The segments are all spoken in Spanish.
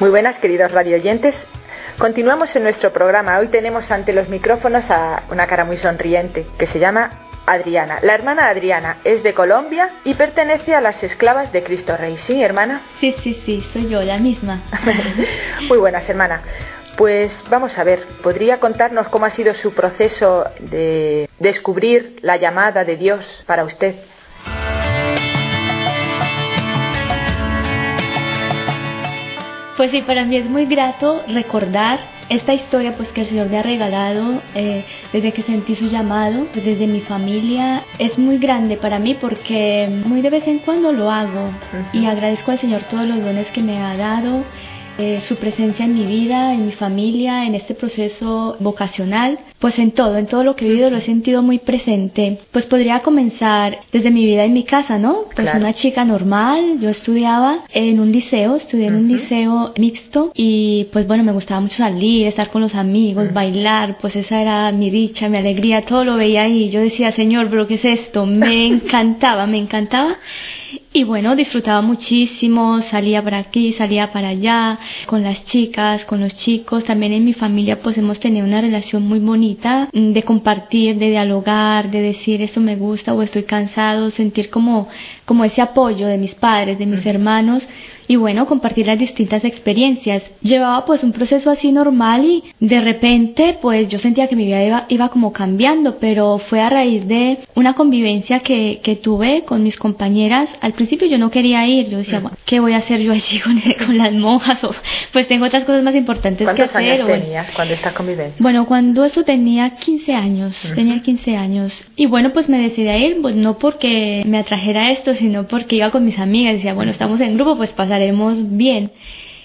Muy buenas, queridos radioyentes. Continuamos en nuestro programa. Hoy tenemos ante los micrófonos a una cara muy sonriente que se llama Adriana. La hermana Adriana es de Colombia y pertenece a las esclavas de Cristo Rey. ¿Sí, hermana? Sí, sí, sí, soy yo, la misma. muy buenas, hermana. Pues vamos a ver, ¿podría contarnos cómo ha sido su proceso de descubrir la llamada de Dios para usted? Pues sí, para mí es muy grato recordar esta historia pues que el Señor me ha regalado eh, desde que sentí su llamado, pues, desde mi familia. Es muy grande para mí porque muy de vez en cuando lo hago. Y agradezco al Señor todos los dones que me ha dado eh, su presencia en mi vida, en mi familia, en este proceso vocacional, pues en todo, en todo lo que he vivido lo he sentido muy presente. Pues podría comenzar desde mi vida en mi casa, ¿no? Pues una chica normal, yo estudiaba en un liceo, estudié en un liceo mixto y pues bueno, me gustaba mucho salir, estar con los amigos, bailar, pues esa era mi dicha, mi alegría, todo lo veía ahí. Yo decía, Señor, pero ¿qué es esto? Me encantaba, me encantaba. Y bueno, disfrutaba muchísimo, salía para aquí, salía para allá, con las chicas, con los chicos. También en mi familia pues hemos tenido una relación muy bonita mm, de compartir, de dialogar, de decir esto me gusta o estoy cansado, sentir como, como ese apoyo de mis padres, de mis hermanos y bueno, compartir las distintas experiencias. Llevaba pues un proceso así normal y de repente pues yo sentía que mi vida iba, iba como cambiando, pero fue a raíz de una convivencia que, que tuve con mis compañeras. Al principio yo no quería ir, yo decía, bueno, ¿qué voy a hacer yo allí con, con las monjas? O, pues tengo otras cosas más importantes que hacer. ¿Cuántos años tenías cuando esta convivencia? Bueno, cuando eso tenía 15 años, tenía 15 años. Y bueno, pues me decidí a ir, pues no porque me atrajera esto, sino porque iba con mis amigas, decía, bueno, estamos en grupo, pues pasar bien.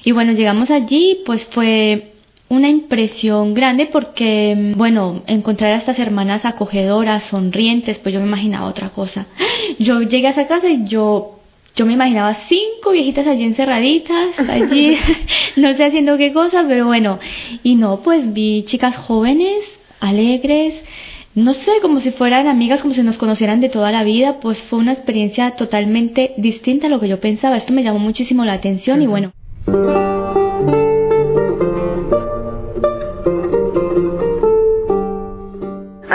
Y bueno, llegamos allí, pues fue una impresión grande porque, bueno, encontrar a estas hermanas acogedoras, sonrientes, pues yo me imaginaba otra cosa. Yo llegué a esa casa y yo yo me imaginaba cinco viejitas allí encerraditas, allí, no sé haciendo qué cosa, pero bueno, y no, pues vi chicas jóvenes, alegres, no sé, como si fueran amigas, como si nos conocieran de toda la vida, pues fue una experiencia totalmente distinta a lo que yo pensaba. Esto me llamó muchísimo la atención y bueno.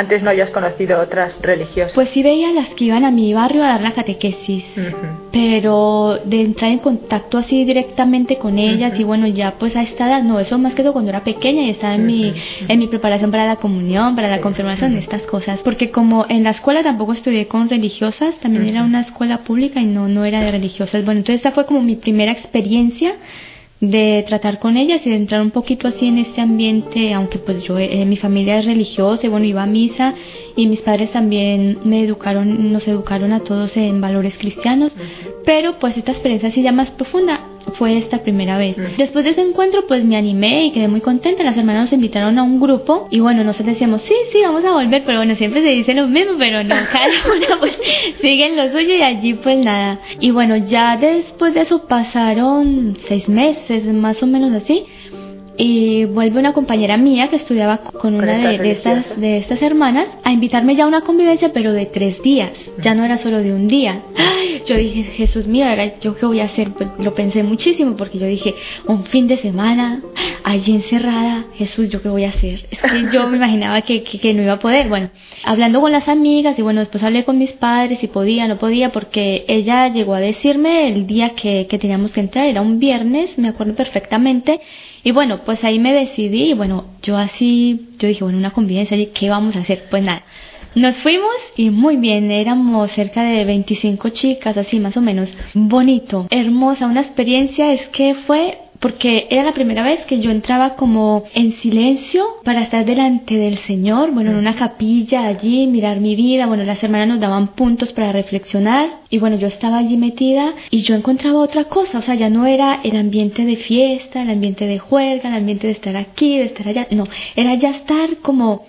Antes no hayas conocido otras religiosas. Pues sí veía las que iban a mi barrio a dar la catequesis, pero de entrar en contacto así directamente con ellas y bueno, ya pues a esta edad, no, eso más que todo cuando era pequeña y estaba en mi, en mi preparación para la comunión, para la confirmación, estas cosas, porque como en la escuela tampoco estudié con religiosas, también era una escuela pública y no, no era de religiosas. Bueno, entonces esta fue como mi primera experiencia de tratar con ellas y de entrar un poquito así en este ambiente, aunque pues yo, eh, mi familia es religiosa y bueno, iba a misa y mis padres también me educaron, nos educaron a todos en valores cristianos, pero pues esta experiencia así ya más profunda fue esta primera vez. Después de ese encuentro pues me animé y quedé muy contenta, las hermanas nos invitaron a un grupo y bueno, nosotros decíamos, sí, sí, vamos a volver, pero bueno, siempre se dice lo mismo, pero no, cada una pues sigue en lo suyo y allí pues nada. Y bueno, ya después de eso pasaron seis meses, más o menos así, y vuelve una compañera mía que estudiaba con una de, estas, de estas hermanas a invitarme ya a una convivencia, pero de tres días, ya no era solo de un día. Yo dije, Jesús mío, ¿yo qué voy a hacer? Pues lo pensé muchísimo porque yo dije, un fin de semana, allí encerrada, Jesús, ¿yo qué voy a hacer? Es que yo me imaginaba que, que, no iba a poder. Bueno, hablando con las amigas y bueno, después hablé con mis padres si podía, no podía, porque ella llegó a decirme el día que, que teníamos que entrar, era un viernes, me acuerdo perfectamente, y bueno, pues ahí me decidí y bueno, yo así, yo dije, bueno, una convivencia, ¿qué vamos a hacer? Pues nada, nos fuimos y muy bien, éramos cerca de 25 chicas, así más o menos, bonito, hermosa, una experiencia, es que fue porque era la primera vez que yo entraba como en silencio para estar delante del Señor, bueno, en una capilla allí, mirar mi vida, bueno, las hermanas nos daban puntos para reflexionar y bueno, yo estaba allí metida y yo encontraba otra cosa, o sea, ya no era el ambiente de fiesta, el ambiente de juerga, el ambiente de estar aquí, de estar allá, no, era ya estar como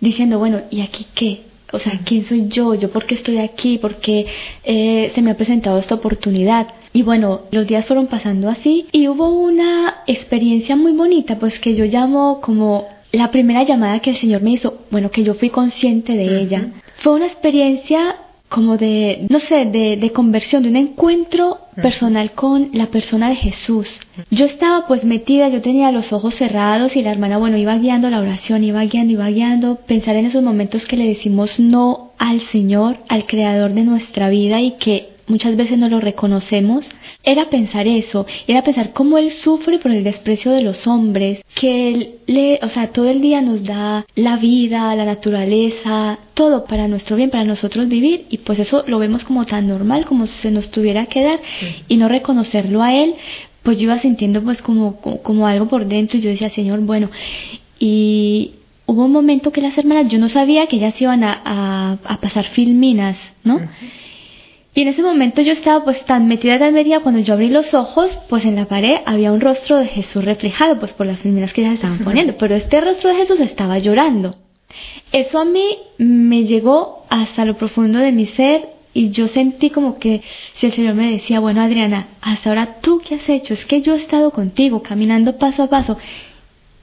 diciendo, bueno, ¿y aquí qué? O sea, ¿quién soy yo? ¿Yo por qué estoy aquí? ¿Por qué eh, se me ha presentado esta oportunidad? Y bueno, los días fueron pasando así y hubo una experiencia muy bonita, pues que yo llamo como la primera llamada que el Señor me hizo, bueno, que yo fui consciente de ella. Fue una experiencia como de, no sé, de, de conversión, de un encuentro personal con la persona de Jesús. Yo estaba pues metida, yo tenía los ojos cerrados y la hermana, bueno, iba guiando la oración, iba guiando, iba guiando, pensar en esos momentos que le decimos no al Señor, al Creador de nuestra vida y que muchas veces no lo reconocemos, era pensar eso, era pensar cómo él sufre por el desprecio de los hombres, que él le, o sea, todo el día nos da la vida, la naturaleza, todo para nuestro bien, para nosotros vivir, y pues eso lo vemos como tan normal, como si se nos tuviera que dar, y no reconocerlo a él, pues yo iba sintiendo pues como, como, algo por dentro, y yo decía, Señor, bueno, y hubo un momento que las hermanas, yo no sabía que ellas iban a, a, pasar filminas, ¿no? Y en ese momento yo estaba pues tan metida tan metida cuando yo abrí los ojos, pues en la pared había un rostro de Jesús reflejado, pues por las filminas que ya estaban poniendo, pero este rostro de Jesús estaba llorando. Eso a mí me llegó hasta lo profundo de mi ser y yo sentí como que si el Señor me decía, bueno Adriana, hasta ahora tú qué has hecho, es que yo he estado contigo caminando paso a paso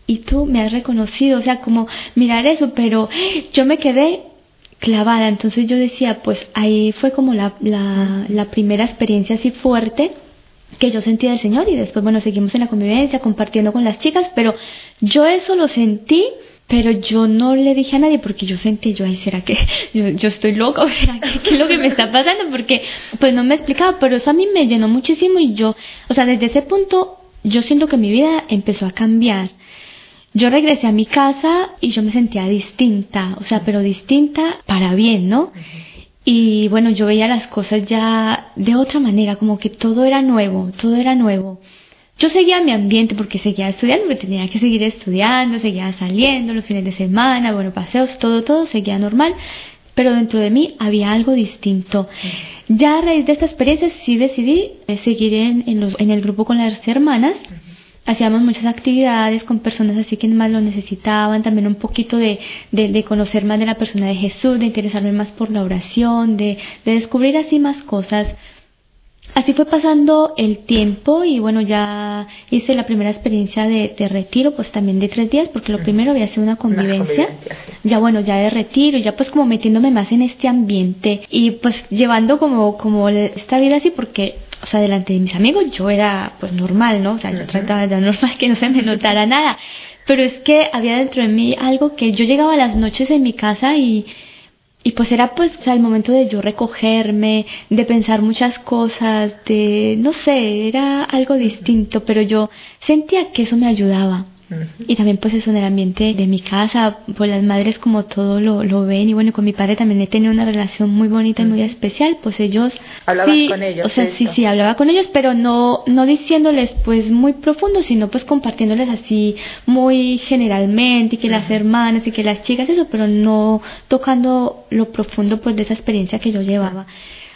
y tú me has reconocido, o sea, como mirar eso, pero yo me quedé clavada. Entonces yo decía, pues ahí fue como la, la, la primera experiencia así fuerte que yo sentí del Señor y después, bueno, seguimos en la convivencia, compartiendo con las chicas, pero yo eso lo sentí, pero yo no le dije a nadie porque yo sentí, yo, ay, ¿será que yo, yo estoy loca será qué es lo que me está pasando? Porque pues no me explicaba, pero eso a mí me llenó muchísimo y yo, o sea, desde ese punto yo siento que mi vida empezó a cambiar yo regresé a mi casa y yo me sentía distinta, o sea, pero distinta para bien, ¿no? Y bueno, yo veía las cosas ya de otra manera, como que todo era nuevo, todo era nuevo. Yo seguía mi ambiente porque seguía estudiando, porque tenía que seguir estudiando, seguía saliendo los fines de semana, bueno, paseos, todo, todo seguía normal, pero dentro de mí había algo distinto. Ya a raíz de esta experiencia sí decidí eh, seguir en, en, los, en el grupo con las hermanas hacíamos muchas actividades con personas así que más lo necesitaban, también un poquito de, de, conocer más de la persona de Jesús, de interesarme más por la oración, de, de descubrir así más cosas. Así fue pasando el tiempo y bueno, ya hice la primera experiencia de, de retiro, pues también de tres días, porque lo primero había sido una convivencia. Ya bueno, ya de retiro, ya pues como metiéndome más en este ambiente y pues llevando como, como esta vida así, porque o sea, delante de mis amigos yo era pues normal, ¿no? O sea, yo trataba de normal que no se me notara nada. Pero es que había dentro de mí algo que yo llegaba a las noches en mi casa y, y pues era pues, o sea, el momento de yo recogerme, de pensar muchas cosas, de, no sé, era algo distinto, pero yo sentía que eso me ayudaba. Y también pues eso en el ambiente de mi casa, pues las madres como todo lo, lo ven. Y bueno, con mi padre también he tenido una relación muy bonita y muy especial, pues ellos... Hablabas con ellos. O sea, sí, sí, hablaba con ellos, pero no, no diciéndoles pues muy profundo, sino pues compartiéndoles así muy generalmente y que las hermanas y que las chicas, eso, pero no tocando lo profundo pues de esa experiencia que yo llevaba.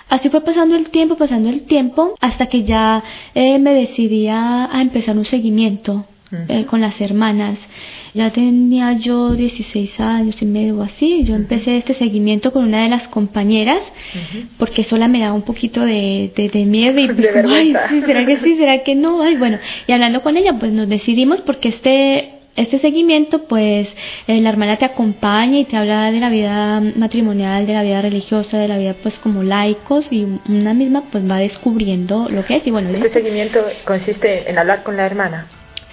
Así fue pasando el tiempo, pasando el tiempo, hasta que ya eh, me decidí a empezar un seguimiento eh, con las hermanas. Ya tenía yo 16 años y medio o así. Yo empecé este seguimiento con una de las compañeras porque sola me daba un poquito de, de, miedo y pues ay, ¿será que sí? ¿Será que no? Ay, bueno, y hablando con ella, pues nos decidimos porque este este seguimiento, pues eh, la hermana te acompaña y te habla de la vida matrimonial, de la vida religiosa, de la vida pues como laicos y una misma pues va descubriendo lo que es y bueno. Este seguimiento consiste en hablar con la hermana.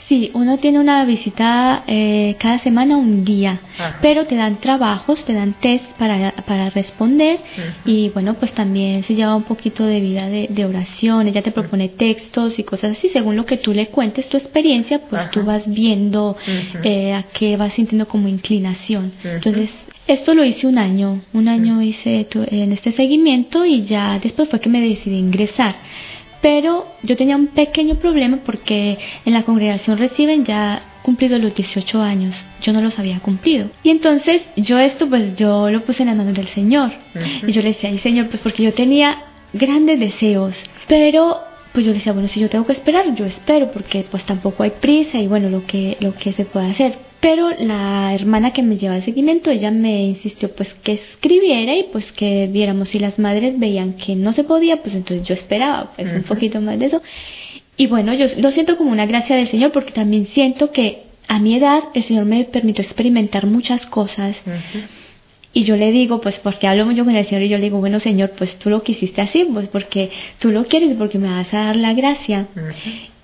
Sí, uno tiene una visita eh, cada semana un día, pero te dan trabajos, te dan test para, para responder y bueno, pues también se lleva un poquito de vida de, de oración, ella te propone textos y cosas así, según lo que tú le cuentes tu experiencia, pues tú vas viendo eh, a qué vas sintiendo como inclinación. Entonces, esto lo hice un año, un año hice en este seguimiento y ya después fue que me decidí ingresar pero yo tenía un pequeño problema porque en la congregación reciben ya cumplido los 18 años, yo no los había cumplido. Y entonces yo esto pues yo lo puse en las manos del Señor. Y yo le decía, ay Señor, pues porque yo tenía grandes deseos, pero pues yo decía, bueno, si yo tengo que esperar, yo espero porque pues tampoco hay prisa y bueno, lo que lo que se puede hacer. Pero la hermana que me lleva el seguimiento, ella me insistió pues que escribiera y pues que viéramos si las madres veían que no se podía, pues entonces yo esperaba pues un poquito más de eso. Y bueno, yo lo siento como una gracia del Señor porque también siento que a mi edad el Señor me permitió experimentar muchas cosas. Y yo le digo, pues porque hablo mucho con el Señor y yo le digo, bueno Señor, pues tú lo quisiste así, pues porque tú lo quieres, porque me vas a dar la gracia.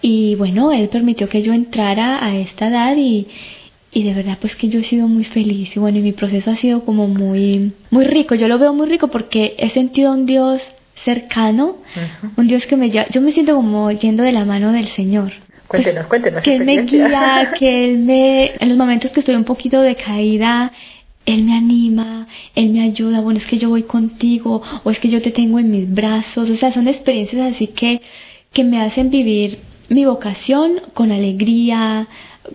Y bueno, Él permitió que yo entrara a esta edad y, y de verdad pues que yo he sido muy feliz y bueno, y mi proceso ha sido como muy, muy rico. Yo lo veo muy rico porque he sentido un Dios cercano, un Dios que me lleva, yo me siento como yendo de la mano del Señor. Cuéntenos, cuéntenos. Que Él me guía, que Él me, en los momentos que estoy un poquito decaída, Él me anima, Él me ayuda, bueno, es que yo voy contigo, o es que yo te tengo en mis brazos, o sea, son experiencias así que, que me hacen vivir mi vocación con alegría,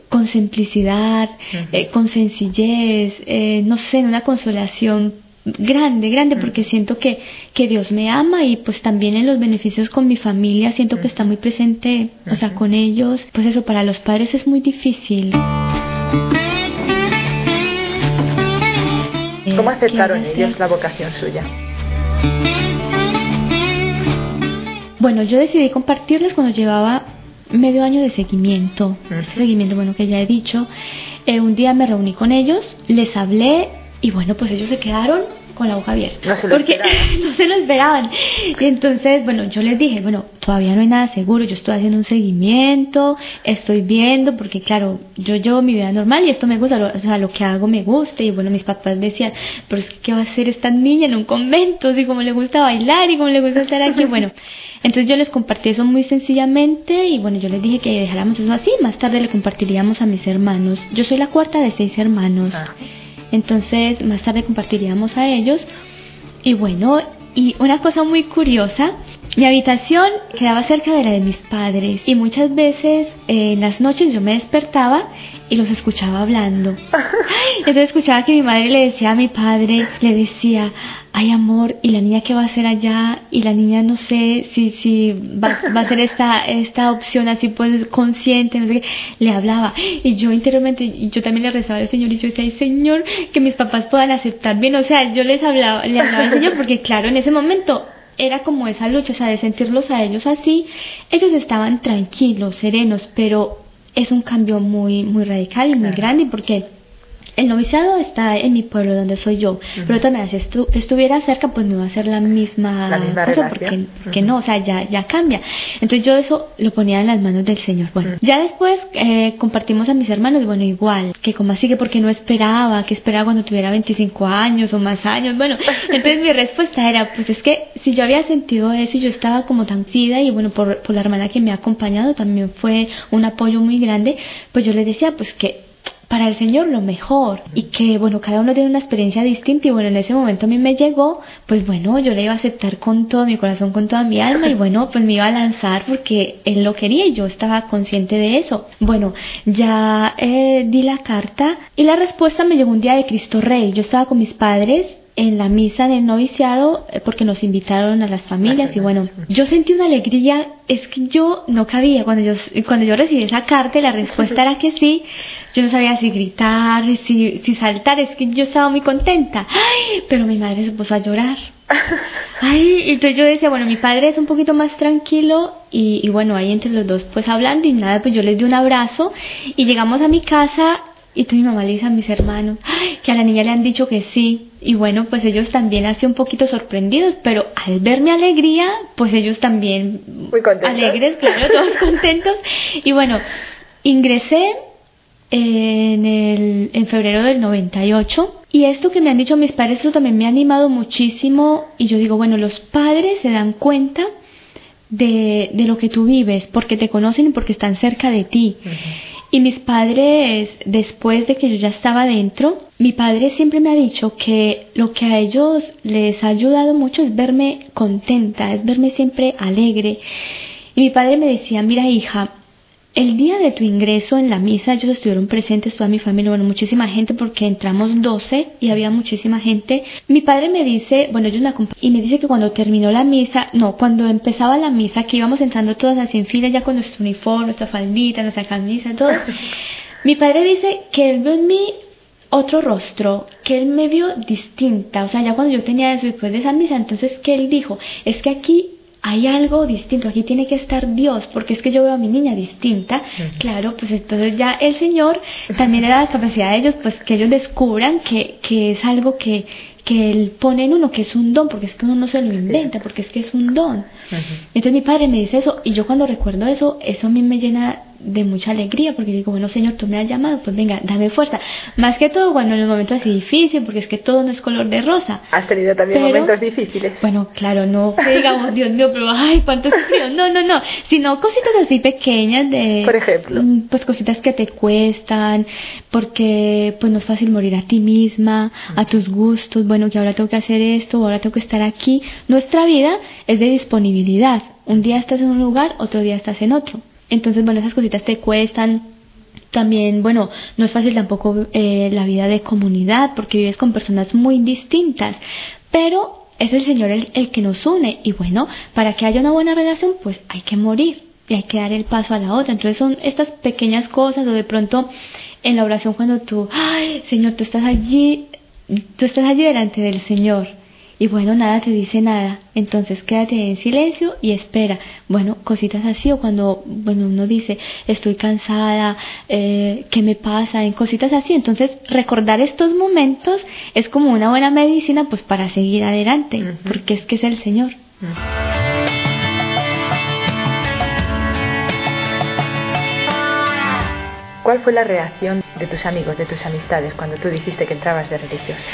con simplicidad, eh, con sencillez, eh, no sé, una consolación grande, grande, porque siento que, que Dios me ama y pues también en los beneficios con mi familia siento que está muy presente, o sea, con ellos, pues eso para los padres es muy difícil. ¿Cómo aceptaron ellos la vocación suya? Bueno, yo decidí compartirles cuando llevaba medio año de seguimiento, este seguimiento, bueno, que ya he dicho. Eh, un día me reuní con ellos, les hablé y bueno, pues ellos se quedaron con la boca abierta. No se lo porque no se lo esperaban. Y entonces, bueno, yo les dije, bueno, todavía no hay nada seguro, yo estoy haciendo un seguimiento, estoy viendo, porque claro, yo llevo mi vida normal y esto me gusta, lo, o sea, lo que hago me gusta. Y bueno, mis papás decían, pero es que ¿qué va a hacer esta niña en un convento? Si como le gusta bailar y como le gusta estar aquí, bueno. Entonces yo les compartí eso muy sencillamente y bueno, yo les dije que dejáramos eso así, más tarde le compartiríamos a mis hermanos. Yo soy la cuarta de seis hermanos. Ah. Entonces, más tarde compartiríamos a ellos. Y bueno, y una cosa muy curiosa, mi habitación quedaba cerca de la de mis padres y muchas veces eh, en las noches yo me despertaba y los escuchaba hablando. Entonces escuchaba que mi madre le decía a mi padre, le decía, ay amor, ¿y la niña qué va a hacer allá? Y la niña no sé si, si va, va a hacer esta, esta opción así pues consciente, no sé qué. Le hablaba. Y yo interiormente, y yo también le rezaba al Señor y yo decía, ay Señor, que mis papás puedan aceptar bien. O sea, yo les hablaba, le hablaba al Señor porque claro, en ese momento era como esa lucha, o sea, de sentirlos a ellos así. Ellos estaban tranquilos, serenos, pero es un cambio muy, muy radical y muy grande porque el noviciado está en mi pueblo donde soy yo, pero también si estu- estuviera cerca pues no iba a ser la misma, La misma cosa porque, no, o sea, ya, ya cambia. Entonces yo eso lo ponía en las manos del Señor. Bueno, ya después eh, compartimos a mis hermanos, bueno, igual, que como así que porque no esperaba, que esperaba cuando tuviera 25 años o más años. Bueno, entonces mi respuesta era, pues es que si yo había sentido eso y yo estaba como tan sida y bueno, por, por la hermana que me ha acompañado también fue un apoyo muy grande, pues yo le decía, pues que para el Señor lo mejor y que bueno cada uno tiene una experiencia distinta y bueno en ese momento a mí me llegó pues bueno yo le iba a aceptar con todo mi corazón con toda mi alma y bueno pues me iba a lanzar porque él lo quería y yo estaba consciente de eso. Bueno ya eh, di la carta y la respuesta me llegó un día de Cristo Rey. Yo estaba con mis padres en la misa del noviciado eh, porque nos invitaron a las familias y bueno yo sentí una alegría es que yo no cabía cuando yo cuando yo recibí esa carta y la respuesta era que sí yo no sabía si gritar si, si saltar es que yo estaba muy contenta. Ay pero mi madre se puso a llorar. Ay y entonces yo decía bueno mi padre es un poquito más tranquilo y, y bueno ahí entre los dos pues hablando y nada pues yo les di un abrazo y llegamos a mi casa y entonces mi mamá le dice a mis hermanos "Ay, que a la niña le han dicho que sí. Y bueno, pues ellos también así un poquito sorprendidos, pero al ver mi alegría, pues ellos también Muy contentos. alegres, claro, todos contentos. Y bueno, ingresé en, el, en febrero del 98 y esto que me han dicho mis padres, eso también me ha animado muchísimo y yo digo, bueno, los padres se dan cuenta de, de lo que tú vives porque te conocen y porque están cerca de ti. Y mis padres, después de que yo ya estaba dentro, mi padre siempre me ha dicho que lo que a ellos les ha ayudado mucho es verme contenta, es verme siempre alegre. Y mi padre me decía, mira hija, el día de tu ingreso en la misa, ellos estuvieron presentes, toda mi familia, bueno, muchísima gente, porque entramos 12 y había muchísima gente. Mi padre me dice, bueno, ellos me acompañan, y me dice que cuando terminó la misa, no, cuando empezaba la misa, que íbamos entrando todas así en fila, ya con nuestro uniforme, nuestra faldita, nuestra camisa, todo. mi padre dice que él ve en mí otro rostro, que él me vio distinta, o sea, ya cuando yo tenía eso después de esa misa, entonces que él dijo, es que aquí hay algo distinto, aquí tiene que estar Dios, porque es que yo veo a mi niña distinta, claro, pues entonces ya el Señor también le da la capacidad a ellos, pues que ellos descubran que, que es algo que, que Él pone en uno, que es un don, porque es que uno no se lo inventa, porque es que es un don. Entonces mi padre me dice eso, y yo cuando recuerdo eso, eso a mí me llena de mucha alegría porque digo, bueno, Señor, tú me has llamado, pues venga, dame fuerza. Más que todo cuando en los momentos así difíciles, porque es que todo no es color de rosa. Has tenido también momentos difíciles. Bueno, claro, no que digamos, Dios mío, pero ay, cuánto sufrido. No, no, no, sino cositas así pequeñas de... Por ejemplo. Mm, pues cositas que te cuestan, porque pues no es fácil morir a ti misma, a tus gustos, bueno, que ahora tengo que hacer esto, ahora tengo que estar aquí. Nuestra vida es de disponibilidad. Un día estás en un lugar, otro día estás en otro. Entonces, bueno, esas cositas te cuestan. También, bueno, no es fácil tampoco eh, la vida de comunidad porque vives con personas muy distintas, pero es el Señor el, el que nos une y bueno, para que haya una buena relación, pues hay que morir y hay que dar el paso a la otra. Entonces son estas pequeñas cosas o de pronto en la oración cuando tú, ay, Señor, tú estás allí, tú estás allí delante del Señor y bueno, nada te dice nada. Entonces quédate en silencio y espera. Bueno, cositas así o cuando, bueno, uno dice, estoy cansada, eh, ¿qué me pasa? En cositas así. Entonces recordar estos momentos es como una buena medicina pues para seguir adelante, porque es que es el Señor. ¿Cuál fue la reacción de tus amigos, de tus amistades, cuando tú dijiste que entrabas de religiosa?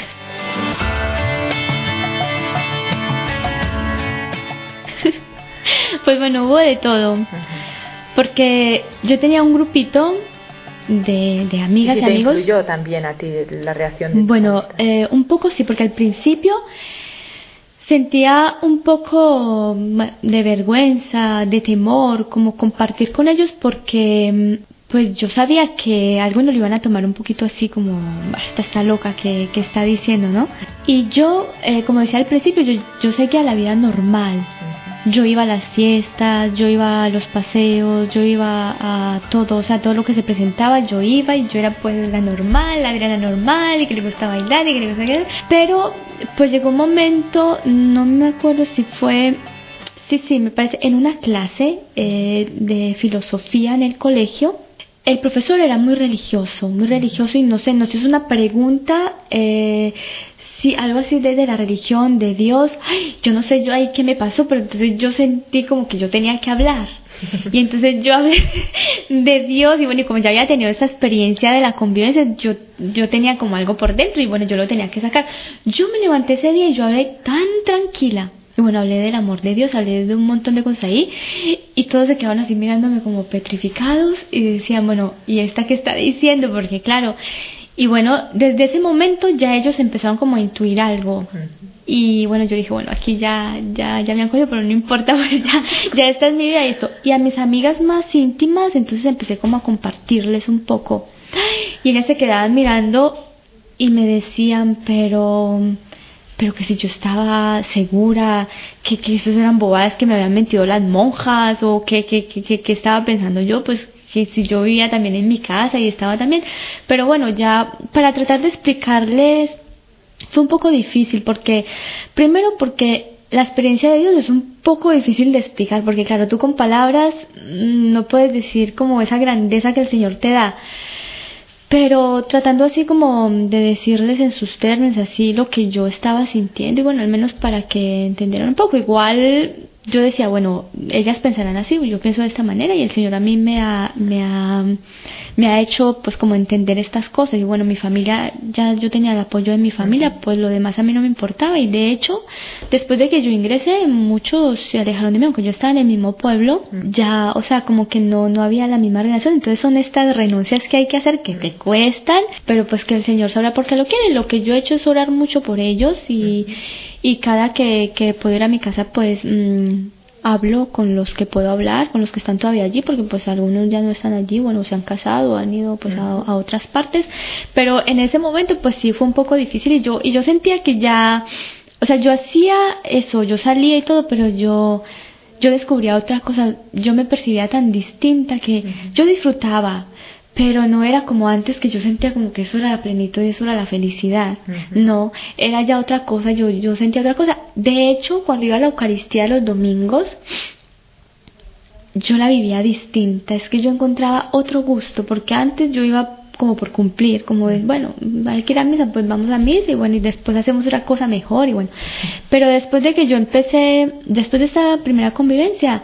Pues bueno, hubo de todo. Porque yo tenía un grupito de, de amigas y, y amigos. yo también a ti la reacción? De bueno, eh, un poco sí, porque al principio sentía un poco de vergüenza, de temor, como compartir con ellos porque pues yo sabía que algunos lo iban a tomar un poquito así como, esta está loca que, que está diciendo, ¿no? Y yo, eh, como decía al principio, yo, yo seguía la vida normal. Yo iba a las fiestas, yo iba a los paseos, yo iba a todo, o sea, todo lo que se presentaba, yo iba y yo era pues la normal, la Adriana normal y que le gustaba bailar y que le gustaba bailar. Pero pues llegó un momento, no me acuerdo si fue Sí, sí, me parece, en una clase eh, de filosofía en el colegio, el profesor era muy religioso, muy religioso y no sé, nos hizo una pregunta, eh, sí, algo así de, de, la religión, de Dios. Yo no sé yo ahí qué me pasó, pero entonces yo sentí como que yo tenía que hablar. Y entonces yo hablé de Dios y bueno, y como ya había tenido esa experiencia de la convivencia, yo, yo tenía como algo por dentro y bueno, yo lo tenía que sacar. Yo me levanté ese día y yo hablé tan tranquila y bueno, hablé del amor de Dios, hablé de un montón de cosas ahí y todos se quedaron así mirándome como petrificados y decían, bueno, ¿y esta qué está diciendo? Porque claro, y bueno, desde ese momento ya ellos empezaron como a intuir algo. Y bueno, yo dije, bueno, aquí ya, ya, ya me han cogido, pero no importa, porque ya, ya esta es mi vida y esto. Y a mis amigas más íntimas, entonces empecé como a compartirles un poco. Y ellas se quedaban mirando y me decían, pero pero que si yo estaba segura que, que esos eran bobadas que me habían mentido las monjas o que, que, que, que, estaba pensando yo, pues que si yo vivía también en mi casa y estaba también. Pero bueno, ya para tratar de explicarles fue un poco difícil porque, primero porque la experiencia de Dios es un poco difícil de explicar porque claro, tú con palabras no puedes decir como esa grandeza que el Señor te da pero tratando así como de decirles en sus términos así lo que yo estaba sintiendo y bueno, al menos para que entendieran un poco. Igual yo decía, bueno, ellas pensarán así, yo pienso de esta manera y el Señor a mí me ha, me ha, me ha hecho pues como entender estas cosas. Y bueno, mi familia, ya yo tenía el apoyo de mi familia, pues lo demás a mí no me importaba. Y de hecho, después de que yo ingresé, muchos se alejaron de mí, aunque yo estaba en el mismo pueblo, ya, o sea, como que no, no había la misma relación, entonces son estas renuncias que hay que hacer que te cuestan, pero pues que el Señor sabrá por qué lo quiere, lo que yo he hecho es orar mucho por ellos y y cada que, que puedo ir a mi casa, pues, mmm, hablo con los que puedo hablar, con los que están todavía allí, porque pues algunos ya no están allí, bueno, se han casado, han ido pues a, a, otras partes, pero en ese momento pues sí fue un poco difícil y yo, y yo sentía que ya, o sea, yo hacía eso, yo salía y todo, pero yo, yo descubría otra cosa, yo me percibía tan distinta que yo disfrutaba, pero no era como antes que yo sentía como que eso era la plenitud y eso era la felicidad. No, era ya otra cosa, yo, yo sentía otra cosa. De hecho, cuando iba a la Eucaristía los domingos, yo la vivía distinta, es que yo encontraba otro gusto, porque antes yo iba como por cumplir, como de, bueno, hay que ir a misa, pues vamos a misa y bueno, y después hacemos otra cosa mejor y bueno. Pero después de que yo empecé, después de esta primera convivencia,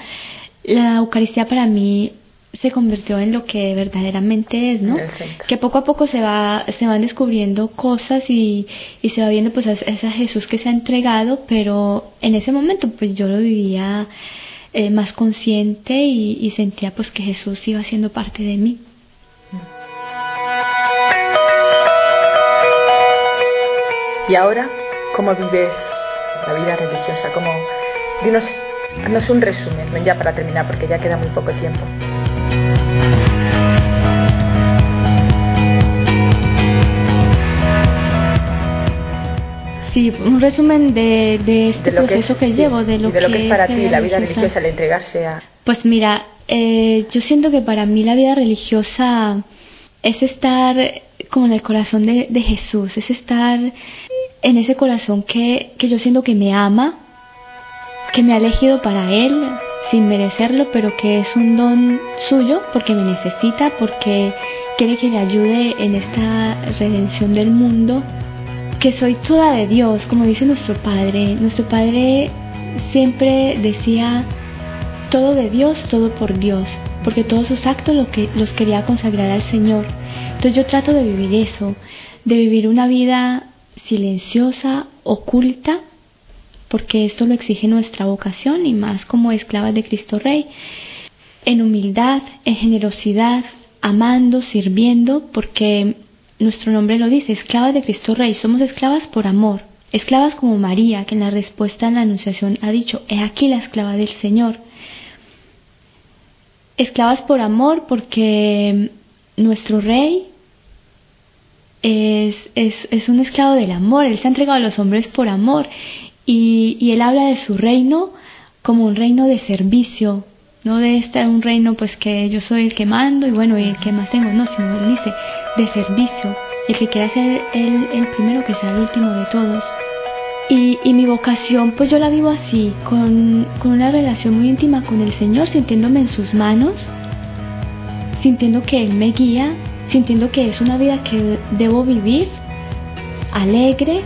la Eucaristía para mí se convirtió en lo que verdaderamente es, ¿no? Que poco a poco se va se van descubriendo cosas y, y se va viendo pues a, ese Jesús que se ha entregado, pero en ese momento pues yo lo vivía eh, más consciente y, y, sentía pues que Jesús iba siendo parte de mí. ¿Y ahora cómo vives la vida religiosa? ¿Cómo... Dinos, un resumen, ya para terminar, porque ya queda muy poco tiempo. Sí, un resumen de, de este proceso que, llevo, de lo, de lo que, es para ti la vida religiosa, al entregarse a... Pues mira, eh, yo siento que para mí la vida religiosa es estar como en el corazón de, de Jesús, es estar en ese corazón que, que yo siento que me ama, que me ha elegido para Él sin merecerlo, pero que es un don suyo porque me necesita, porque quiere que le ayude en esta redención del mundo, que soy toda de Dios, como dice nuestro Padre. Nuestro Padre siempre decía, todo de Dios, todo por Dios, porque todos sus actos lo que, los quería consagrar al Señor. Entonces yo trato de vivir eso, de vivir una vida silenciosa, oculta, porque esto lo exige nuestra vocación y más como esclavas de Cristo Rey, en humildad, en generosidad, amando, sirviendo, porque nuestro nombre lo dice, esclavas de Cristo Rey, somos esclavas por amor, esclavas como María, que en la respuesta en la Anunciación ha dicho, he aquí la esclava del Señor. Esclavas por amor porque nuestro Rey es, es, es, un esclavo del amor, Él se ha entregado a los hombres por amor y, y, Él habla de su reino como un reino de servicio, no de este un reino pues que yo soy el que mando y bueno, y el que más tengo, no, sino Él dice de servicio, el que quiera ser Él el primero que sea el último de todos. Y, y, mi vocación, pues yo la vivo así, con, con una relación muy íntima con el Señor, sintiéndome en sus manos, sintiendo que Él me guía, sintiendo que es una vida que debo vivir alegre,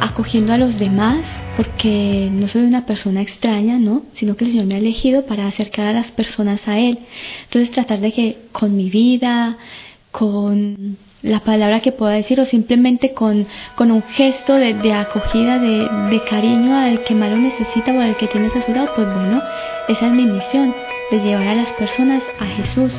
acogiendo a los demás, porque no soy una persona extraña, ¿no? Sino que el Señor me ha elegido para acercar a las personas a Él. Entonces tratar de que con mi vida, con la palabra que pueda decir o simplemente con, con un gesto de, de acogida, de, de, cariño al que más lo necesita o al que tienes a su lado, pues bueno, esa es mi misión, de llevar a las personas a Jesús